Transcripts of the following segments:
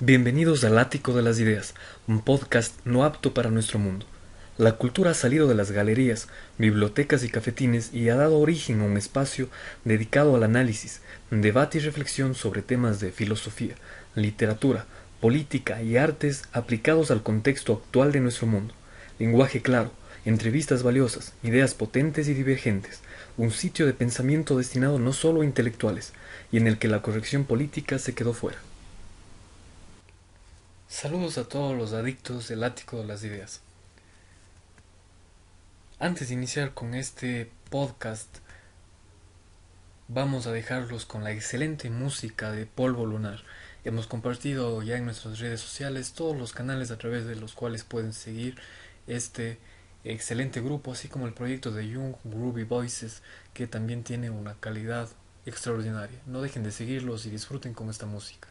Bienvenidos al Ático de las Ideas, un podcast no apto para nuestro mundo. La cultura ha salido de las galerías, bibliotecas y cafetines y ha dado origen a un espacio dedicado al análisis, debate y reflexión sobre temas de filosofía, literatura, política y artes aplicados al contexto actual de nuestro mundo. Lenguaje claro, entrevistas valiosas, ideas potentes y divergentes, un sitio de pensamiento destinado no solo a intelectuales, y en el que la corrección política se quedó fuera. Saludos a todos los adictos del ático de las ideas. Antes de iniciar con este podcast, vamos a dejarlos con la excelente música de Polvo Lunar. Hemos compartido ya en nuestras redes sociales todos los canales a través de los cuales pueden seguir este excelente grupo, así como el proyecto de Young Groovy Voices, que también tiene una calidad extraordinaria. No dejen de seguirlos y disfruten con esta música.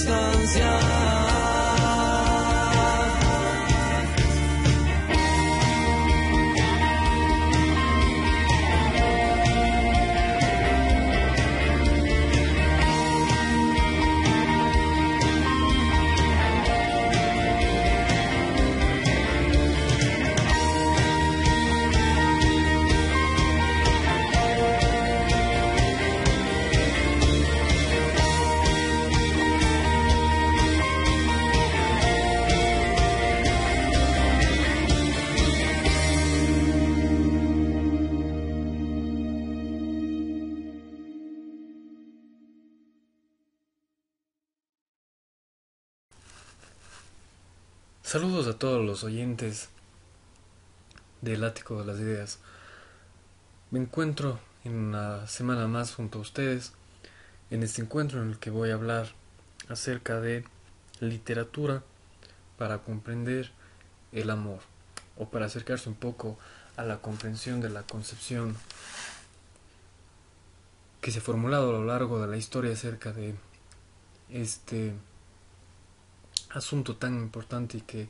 distancia. Saludos a todos los oyentes del Ático de las Ideas. Me encuentro en una semana más junto a ustedes, en este encuentro en el que voy a hablar acerca de literatura para comprender el amor, o para acercarse un poco a la comprensión de la concepción que se ha formulado a lo largo de la historia acerca de este asunto tan importante y que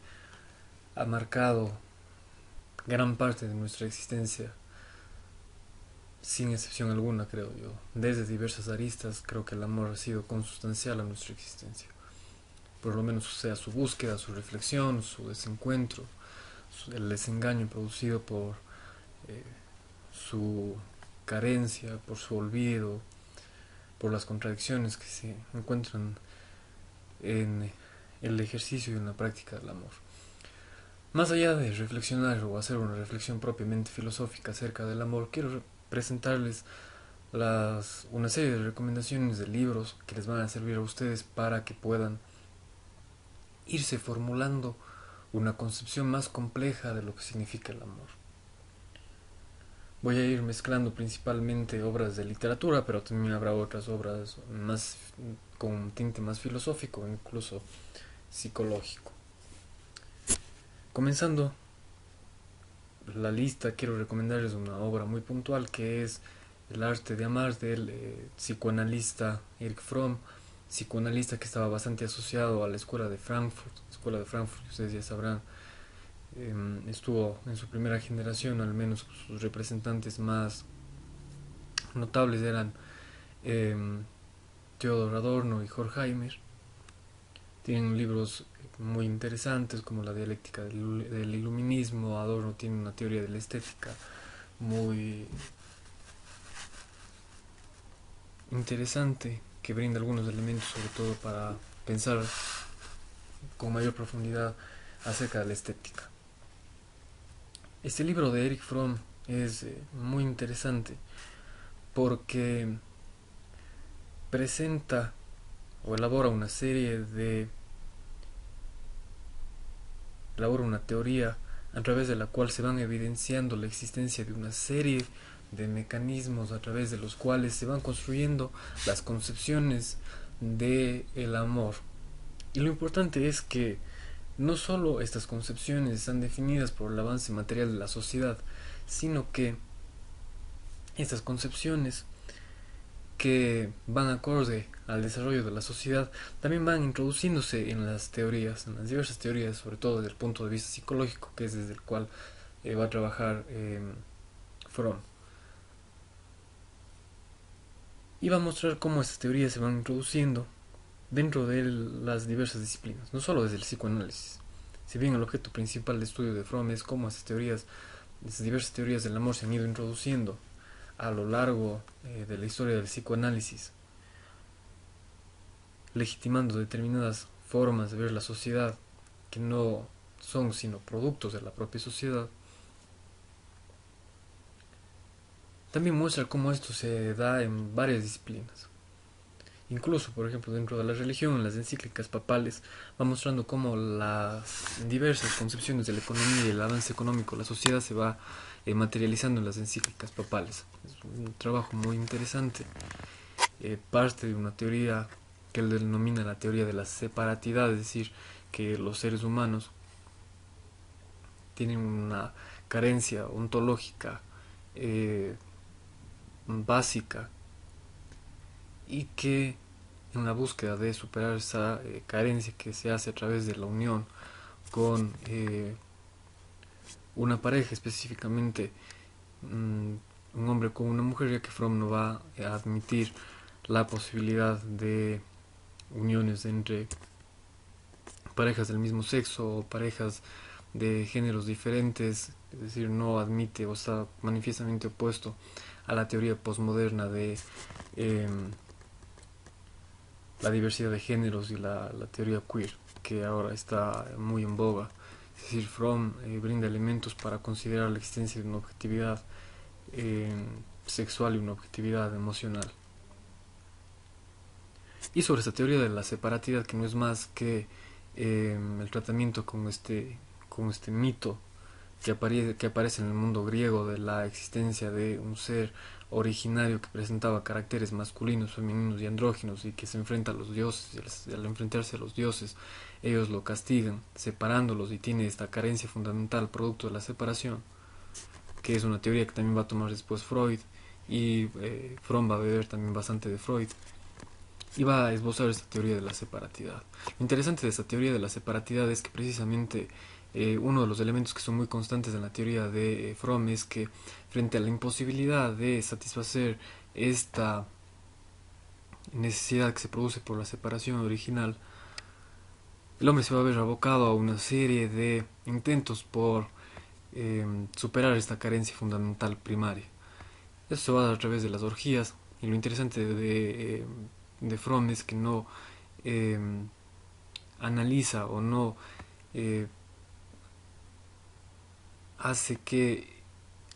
ha marcado gran parte de nuestra existencia, sin excepción alguna, creo yo. Desde diversas aristas, creo que el amor ha sido consustancial a nuestra existencia. Por lo menos sea su búsqueda, su reflexión, su desencuentro, el desengaño producido por eh, su carencia, por su olvido, por las contradicciones que se encuentran en el ejercicio y en la práctica del amor. Más allá de reflexionar o hacer una reflexión propiamente filosófica acerca del amor, quiero presentarles una serie de recomendaciones de libros que les van a servir a ustedes para que puedan irse formulando una concepción más compleja de lo que significa el amor. Voy a ir mezclando principalmente obras de literatura, pero también habrá otras obras más con un tinte más filosófico, incluso psicológico. Comenzando la lista, quiero recomendarles una obra muy puntual que es El arte de amar del eh, psicoanalista Eric Fromm, psicoanalista que estaba bastante asociado a la escuela de Frankfurt, escuela de Frankfurt, ustedes ya sabrán, em, estuvo en su primera generación, al menos sus representantes más notables eran eh, Theodor Adorno y Horkheimer. Tienen libros muy interesantes como la dialéctica del, iluminismo. Adorno tiene una teoría de la estética muy interesante que brinda algunos elementos sobre todo para pensar con mayor profundidad acerca de la estética. Este libro de Eric Fromm es eh, muy interesante porque presenta o elabora una serie de elabora una teoría a través de la cual se van evidenciando la existencia de una serie de mecanismos a través de los cuales se van construyendo las concepciones de el amor. Y lo importante es que no solo estas concepciones están definidas por el avance material de la sociedad, sino que estas concepciones que van acorde al desarrollo de la sociedad también van introduciéndose en las teorías, en las diversas teorías, sobre todo desde el punto de vista psicológico, que es desde el cual eh, va a trabajar eh, Fromm. Y va a mostrar cómo estas teorías se van introduciendo dentro de las diversas disciplinas, no solo desde el psicoanálisis. Si bien el objeto principal de estudio de Fromm es cómo estas teorías, estas diversas teorías del amor se han ido introduciendo a lo largo eh, de la historia del psicoanálisis, legitimando determinadas formas de ver la sociedad que no son sino productos de la propia sociedad, también muestra cómo esto se da en varias disciplinas. Incluso, por ejemplo, dentro de la religión, las encíclicas papales, va mostrando cómo las diversas concepciones de la economía y el avance económico la sociedad se va eh, materializando las encíclicas papales. Es un trabajo muy interesante. Eh, parte de una teoría que él denomina la teoría de la separatidad, es decir, que los seres humanos tienen una carencia ontológica eh, básica y que en la búsqueda de superar esa eh, carencia que se hace a través de la unión con una pareja específicamente mm, un hombre con una mujer ya que Fromm no va a admitir la posibilidad de uniones entre parejas del mismo sexo o parejas de géneros diferentes, es decir, no admite o está manifiestamente opuesto a la teoría postmoderna de em, la diversidad de géneros y la, teoría queer, que ahora está muy en boga. Es decir, Fromm eh, brinda elementos para considerar la existencia de una objetividad eh, sexual y una objetividad emocional. Y sobre esta teoría de la separatidad, que no es más que em, el tratamiento con este, con este mito que aparece, que aparece en el mundo griego de la existencia de un ser originario que presentaba caracteres masculinos, femeninos y andróginos y que se enfrenta a los dioses y al enfrentarse a los dioses ellos lo castigan separándolos y tiene esta carencia fundamental producto de la separación que es una teoría que también va a tomar después Freud y eh, Fromm va a beber también bastante de Freud y va a esbozar esta teoría de la separatidad. Lo interesante de esta teoría de la separatidad es que precisamente eh, uno de los elementos que son muy constantes en la teoría de eh, Fromm es que frente a la imposibilidad de satisfacer esta necesidad que se produce por la separación original, el hombre se va a ver abocado a una serie de intentos por eh, superar esta carencia fundamental primaria. Eso se va a a través de las orgías y lo interesante de, de Fromm es que no analiza o no hace que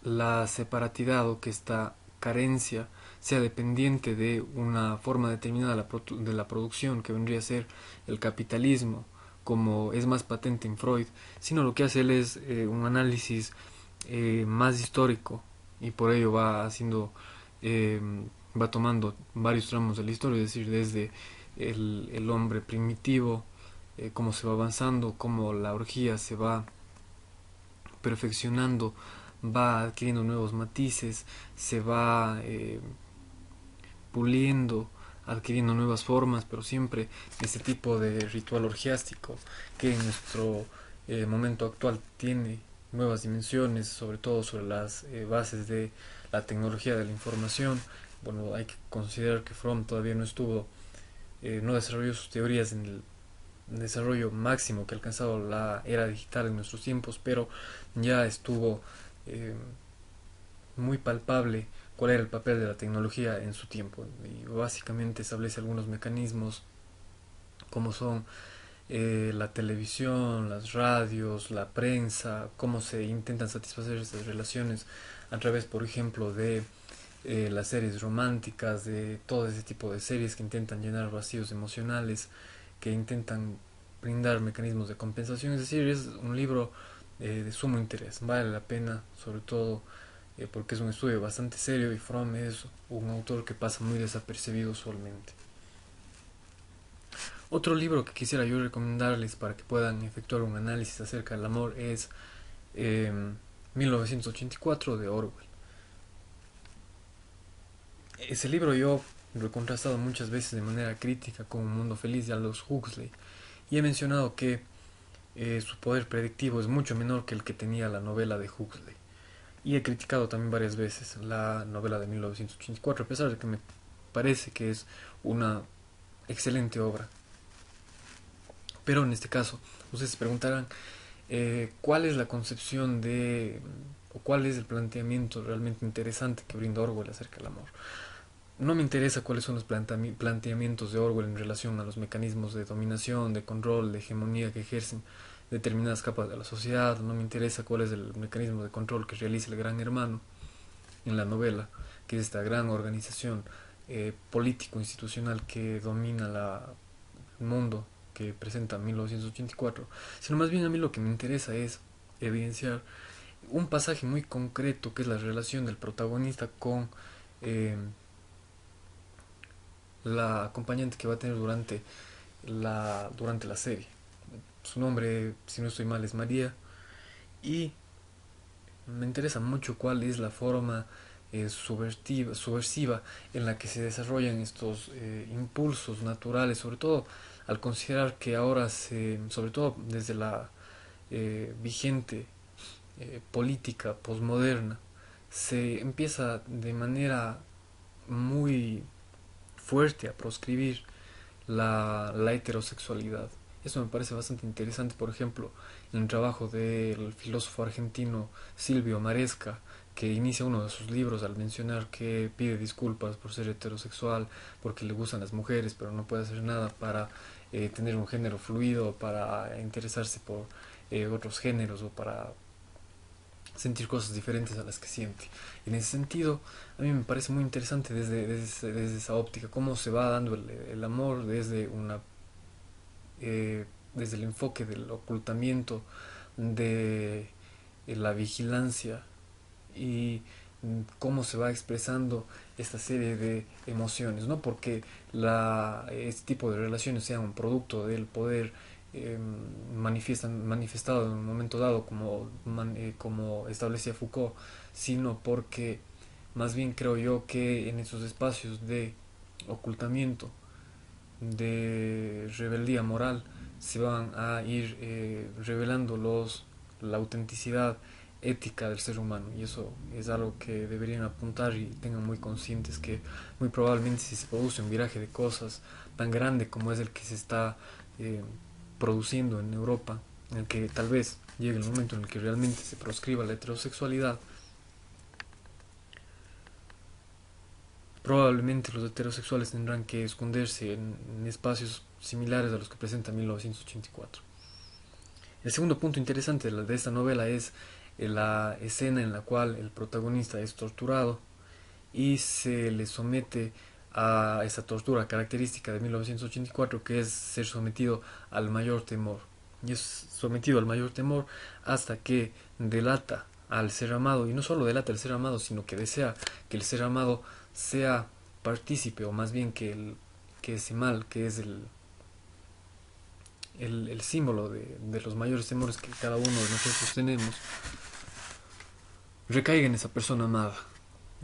la separatidad o que esta carencia sea dependiente de una forma determinada de la producción que vendría a ser el capitalismo como es más patente en Freud, sino lo que hace él es eh, un análisis eh, más histórico y por ello va haciendo, eh, va tomando varios tramos de la historia, es decir, desde el, el hombre primitivo, cómo se va avanzando, cómo la orgía se va perfeccionando, va adquiriendo nuevos matices, se va eh, puliendo, adquiriendo nuevas formas, pero siempre ese tipo de ritual orgiástico que en nuestro eh, momento actual tiene nuevas dimensiones, sobre todo sobre las eh, bases de la tecnología de la información. Bueno, hay que considerar que Fromm todavía no estuvo, no desarrolló sus teorías en el desarrollo máximo que ha alcanzado la era digital en nuestros tiempos, pero ya estuvo eh, muy palpable cuál era el papel de la tecnología en su tiempo. Y básicamente establece algunos mecanismos como son eh, la televisión, las radios, la prensa, cómo se intentan satisfacer esas relaciones a través, por ejemplo, de eh, las series románticas, de todo ese tipo de series que intentan llenar vacíos emocionales que intentan brindar mecanismos de compensación. Es decir, es un libro eh, de sumo interés, vale la pena, sobre todo eh, porque es un estudio bastante serio y Fromm es un autor que pasa muy desapercibido usualmente. Otro libro que quisiera yo recomendarles para que puedan efectuar un análisis acerca del amor es 1984 em, de Orwell. Ese libro yo contrastado muchas veces de manera crítica con Un Mundo Feliz de Aldous Huxley y he mencionado que eh, su poder predictivo es mucho menor que el que tenía la novela de Huxley. Y he criticado también varias veces la novela de 1984, a pesar de que me parece que es una excelente obra. Pero en este caso, ustedes se preguntarán eh, cuál es la concepción de, o cuál es el planteamiento realmente interesante que brinda Orwell acerca del amor. No me interesa cuáles son los planteamientos de Orwell en relación a los mecanismos de dominación, de control, de hegemonía que ejercen determinadas capas de la sociedad. No me interesa cuál es el mecanismo de control que realiza el gran hermano en la novela, que es esta gran organización eh, político-institucional que domina la, el mundo que presenta 1984, sino más bien a mí lo que me interesa es evidenciar un pasaje muy concreto que es la relación del protagonista con eh, la acompañante que va a tener durante la, durante la serie. Su nombre, si no estoy mal, es María. Y me interesa mucho cuál es la forma eh, subversiva, en la que se desarrollan estos eh, impulsos naturales, sobre todo al considerar que ahora, se, sobre todo desde la eh, vigente política posmoderna, se empieza de manera muy fuerte a proscribir la, la heterosexualidad. Eso me parece bastante interesante, por ejemplo, en el trabajo del filósofo argentino Silvio Maresca, que inicia uno de sus libros al mencionar que pide disculpas por ser heterosexual, porque le gustan las mujeres, pero no puede hacer nada para eh, tener un género fluido, para interesarse por eh, otros géneros o para sentir cosas diferentes a las que siente. En ese sentido, a mí me parece muy interesante desde, desde, esa óptica, cómo se va dando el, amor desde una eh, desde el enfoque del ocultamiento, de la vigilancia y cómo se va expresando esta serie de emociones, no porque la, este tipo de relaciones sean un producto del poder eh, manifestado en un momento dado como, eh, como establecía Foucault, sino porque más bien creo yo que en esos espacios de ocultamiento, de rebeldía moral, se van a ir eh, revelando los, la autenticidad ética del ser humano. Y eso es algo que deberían apuntar y tengan muy conscientes que muy probablemente si se produce un viraje de cosas tan grande como es el que se está eh, produciendo en Europa, en el que tal vez llegue el momento en el que realmente se proscriba la heterosexualidad, probablemente los heterosexuales tendrán que esconderse en, espacios similares a los que presenta 1984. El segundo punto interesante de esta novela es la escena en la cual el protagonista es torturado y se le somete a esa tortura característica de 1984 que es ser sometido al mayor temor y es sometido al mayor temor hasta que delata al ser amado y no solo delata al ser amado sino que desea que el ser amado sea partícipe o más bien que, que ese mal que es el, el, el símbolo de, de los mayores temores que cada uno de nosotros tenemos recaiga en esa persona amada.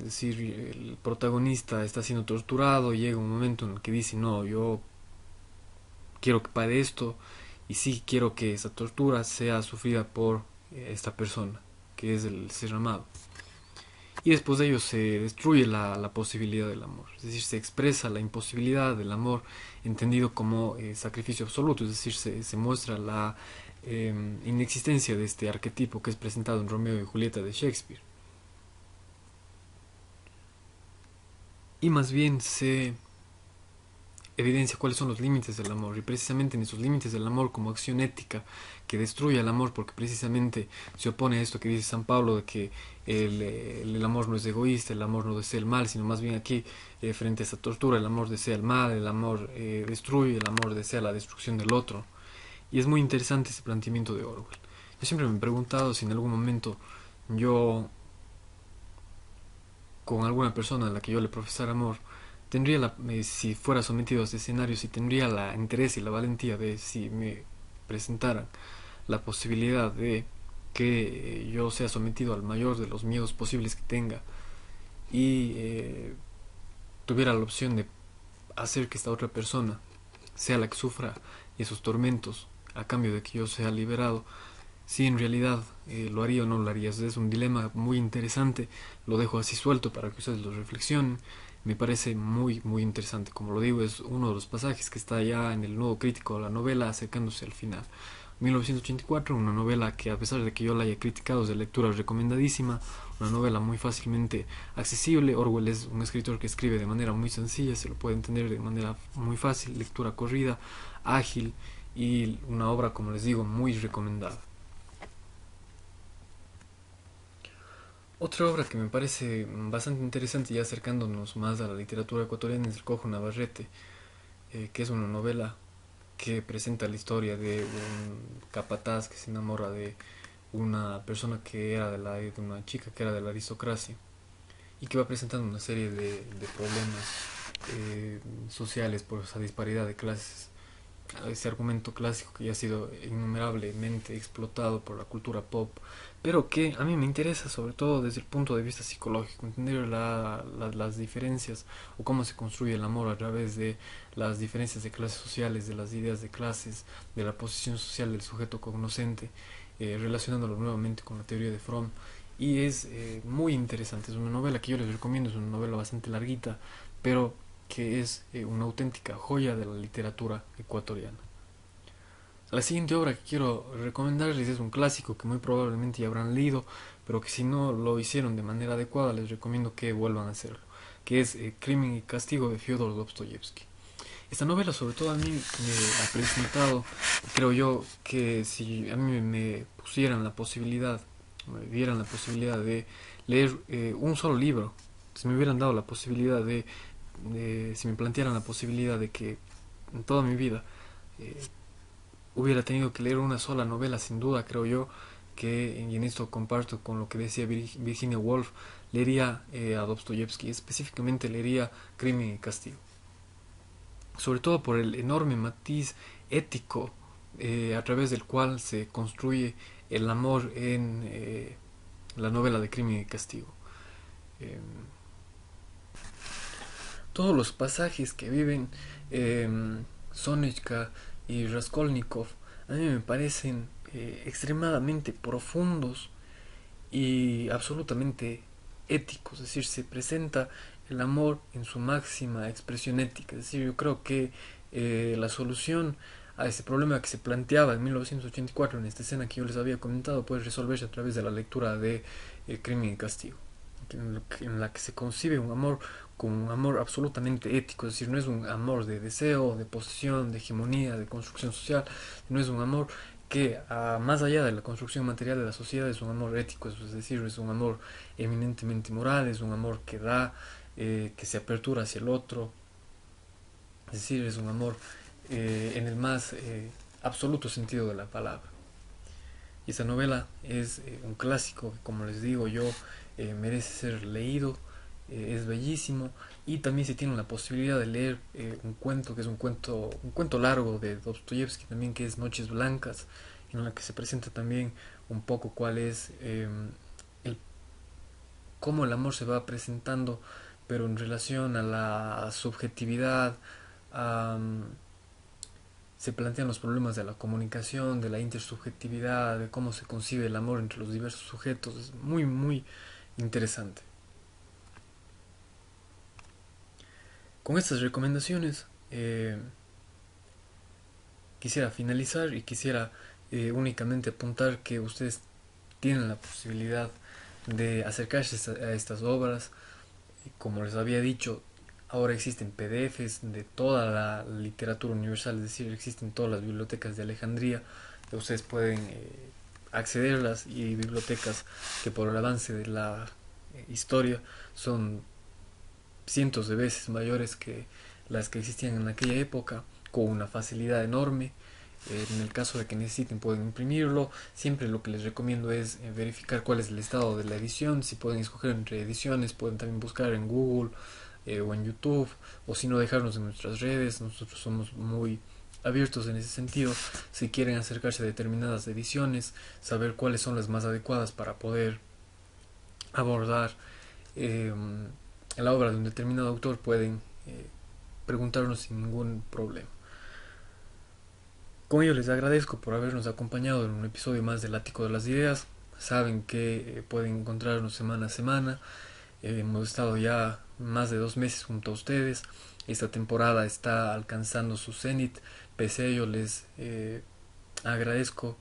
Es decir, el protagonista está siendo torturado llega un momento en el que dice, no, yo quiero que pare esto y sí quiero que esa tortura sea sufrida por esta persona, que es el ser amado. Y después de ello se destruye la, posibilidad del amor, es decir, se expresa la imposibilidad del amor entendido como eh, sacrificio absoluto, es decir, se, muestra la eh, inexistencia de este arquetipo que es presentado en Romeo y Julieta de Shakespeare. Y más bien se evidencia cuáles son los límites del amor y precisamente en esos límites del amor como acción ética que destruye el amor porque precisamente se opone a esto que dice San Pablo de que el, el, amor no es egoísta, el amor no desea el mal, sino más bien aquí eh, frente a esta tortura el amor desea el mal, el amor eh, destruye, el amor desea la destrucción del otro. Y es muy interesante ese planteamiento de Orwell. Yo siempre me he preguntado si en algún momento yo, con alguna persona a la que yo le profesara amor, tendría la, si fuera sometido a este escenario, si tendría la interés y la valentía de si me presentaran la posibilidad de que yo sea sometido al mayor de los miedos posibles que tenga y eh, tuviera la opción de hacer que esta otra persona sea la que sufra esos tormentos a cambio de que yo sea liberado, si en realidad eh, lo haría o no lo haría. Es un dilema muy interesante, lo dejo así suelto para que ustedes lo reflexionen. Me parece muy, muy interesante. Como lo digo, es uno de los pasajes que está ya en el nuevo crítico de la novela acercándose al final. 1984, una novela que a pesar de que yo la haya criticado es de lectura recomendadísima, una novela muy fácilmente accesible. Orwell es un escritor que escribe de manera muy sencilla, se lo puede entender de manera muy fácil, lectura corrida, ágil y una obra, como les digo, muy recomendada. Otra obra que me parece bastante interesante, ya acercándonos más a la literatura ecuatoriana, es El Cojo Navarrete, eh, que es una novela que presenta la historia de un capataz que se enamora de una persona que era de, la, una chica que era de la aristocracia y que va presentando una serie de, de problemas eh, sociales por esa disparidad de clases ese argumento clásico que ya ha sido innumerablemente explotado por la cultura pop, pero que a mí me interesa sobre todo desde el punto de vista psicológico, entender la, la, las diferencias o cómo se construye el amor a través de las diferencias de clases sociales, de las ideas de clases, de la posición social del sujeto cognoscente, eh, relacionándolo nuevamente con la teoría de Fromm. Y es eh, muy interesante, es una novela que yo les recomiendo, es una novela bastante larguita, pero que es eh, una auténtica joya de la literatura ecuatoriana. La siguiente obra que quiero recomendarles es un clásico que muy probablemente ya habrán leído, pero que si no lo hicieron de manera adecuada les recomiendo que vuelvan a hacerlo, que es eh, Crimen y Castigo de Fyodor Dostoyevsky. Esta novela sobre todo a mí me ha presentado, creo yo, que si a mí me pusieran la posibilidad, me dieran la posibilidad de leer eh, un solo libro, si me hubieran dado la posibilidad de si me plantearan la posibilidad de que en toda mi vida eh, hubiera tenido que leer una sola novela, sin duda, creo yo, que, y en esto comparto con lo que decía Virginia Woolf, leería eh, a Dostoyevsky, específicamente leería Crimen y Castigo. Sobre todo por el enorme matiz ético eh, a través del cual se construye el amor en eh, la novela de Crimen y Castigo. Em, todos los pasajes que viven eh, y Raskolnikov a mí me parecen eh, extremadamente profundos y absolutamente éticos, es decir, se presenta el amor en su máxima expresión ética, es decir, yo creo que eh, la solución a ese problema que se planteaba en 1984 en esta escena que yo les había comentado puede resolverse a través de la lectura de eh, Crimen y Castigo, en la que se concibe un amor con un amor absolutamente ético, es decir, no es un amor de deseo, de posesión, de hegemonía, de construcción social, no es un amor que más allá de la construcción material de la sociedad es un amor ético, es decir, es un amor eminentemente moral, es un amor que da, eh, que se apertura hacia el otro, es decir, es un amor eh, en el más eh, absoluto sentido de la palabra. Y esa novela es un clásico que, como les digo yo, merece ser leído, eh, es bellísimo y también se tiene la posibilidad de leer eh, un cuento que es un cuento un cuento largo de Dostoyevsky también que es Noches Blancas en la que se presenta también un poco cuál es em, el cómo el amor se va presentando pero en relación a la subjetividad se plantean los problemas de la comunicación, de la intersubjetividad, de cómo se concibe el amor entre los diversos sujetos. Es muy, muy interesante. Con estas recomendaciones eh, quisiera finalizar y quisiera eh, únicamente apuntar que ustedes tienen la posibilidad de acercarse a estas obras. Como les había dicho, ahora existen PDFs de toda la literatura universal, es decir, existen todas las bibliotecas de Alejandría, ustedes pueden eh, accederlas y bibliotecas que por el avance de la historia son cientos de veces mayores que las que existían en aquella época, con una facilidad enorme. Eh, en el caso de que necesiten pueden imprimirlo. Siempre lo que les recomiendo es eh, verificar cuál es el estado de la edición. Si pueden escoger entre ediciones, pueden también buscar en Google eh, o en YouTube. O si no, dejarnos en nuestras redes. Nosotros somos muy abiertos en ese sentido. Si quieren acercarse a determinadas ediciones, saber cuáles son las más adecuadas para poder abordar la obra de un determinado autor pueden eh, preguntarnos sin ningún problema. Con ello les agradezco por habernos acompañado en un episodio más del Ático de las Ideas. Saben que eh, pueden encontrarnos semana a semana. Eh, hemos estado ya más de dos meses junto a ustedes. Esta temporada está alcanzando su cenit. Pese a ello les agradezco.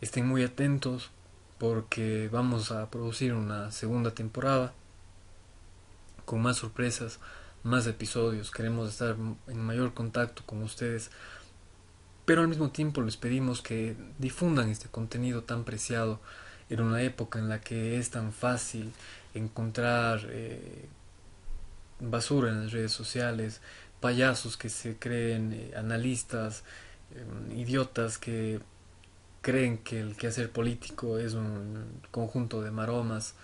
Estén muy atentos porque vamos a producir una segunda temporada con más sorpresas, más episodios, queremos estar en mayor contacto con ustedes, pero al mismo tiempo les pedimos que difundan este contenido tan preciado en una época en la que es tan fácil encontrar eh, basura en las redes sociales, payasos que se creen eh, analistas, eh, idiotas que creen que el quehacer político es un conjunto de maromas,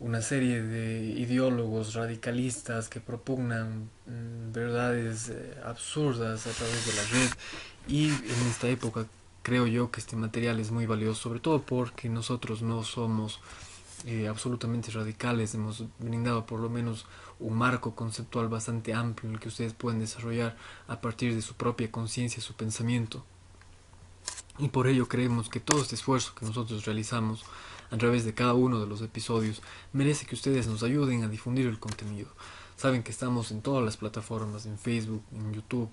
una serie de ideólogos radicalistas que propugnan mm, verdades eh, absurdas a través de la red. Y en esta época creo yo que este material es muy valioso sobre todo porque nosotros no somos eh, absolutamente radicales. Hemos brindado por lo menos un marco conceptual bastante amplio en el que ustedes pueden desarrollar a partir de su propia conciencia su pensamiento. Y por ello creemos que todo este esfuerzo que nosotros realizamos a través de cada uno de los episodios, merece que ustedes nos ayuden a difundir el contenido. Saben que estamos en todas las plataformas, en Facebook, en YouTube,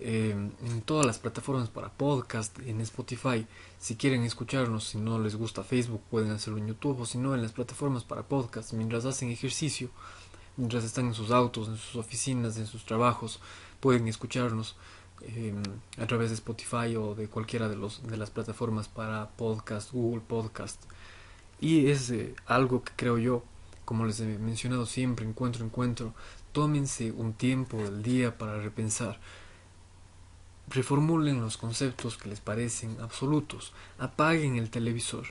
eh, en todas las plataformas para podcast, en Spotify. Si quieren escucharnos, si no les gusta Facebook, pueden hacerlo en YouTube o si no, en las plataformas para podcast, mientras hacen ejercicio, mientras están en sus autos, en sus oficinas, en sus trabajos, pueden escucharnos. Eh, a través de Spotify o de cualquiera de, los, de las plataformas para podcast, Google Podcast, y es eh, algo que creo yo, como les he mencionado siempre, encuentro, encuentro, tómense un tiempo del día para repensar. Reformulen los conceptos que les parecen absolutos. Apaguen el televisor.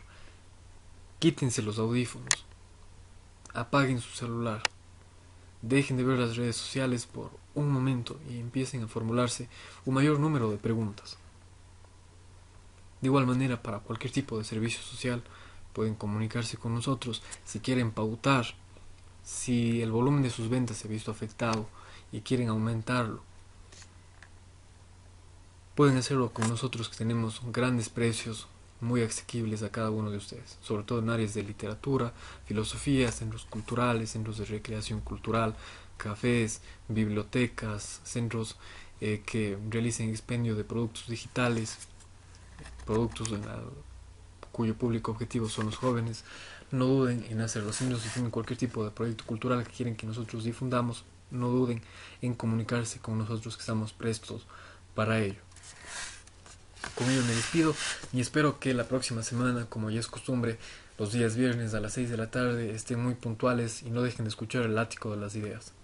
Quítense los audífonos. Apaguen su celular. Dejen de ver las redes sociales por un momento y empiecen a formularse un mayor número de preguntas. De igual manera, para cualquier tipo de servicio social, pueden comunicarse con nosotros si quieren pautar, si el volumen de sus ventas se ha visto afectado y quieren aumentarlo Pueden hacerlo con nosotros que tenemos grandes precios muy asequibles a cada uno de ustedes, sobre todo en áreas de literatura, filosofía, centros culturales, centros de recreación cultural, cafés, bibliotecas, centros eh, que realicen expendio de productos digitales, productos cuyo público objetivo son los jóvenes. No duden en hacerlo. Si tienen cualquier tipo de proyecto cultural que quieren que nosotros difundamos, no duden en comunicarse con nosotros que estamos prestos para ello. Con ello me despido y espero que la próxima semana, como ya es costumbre, los días viernes a las 6 de la tarde estén muy puntuales y no dejen de escuchar el ático de las ideas.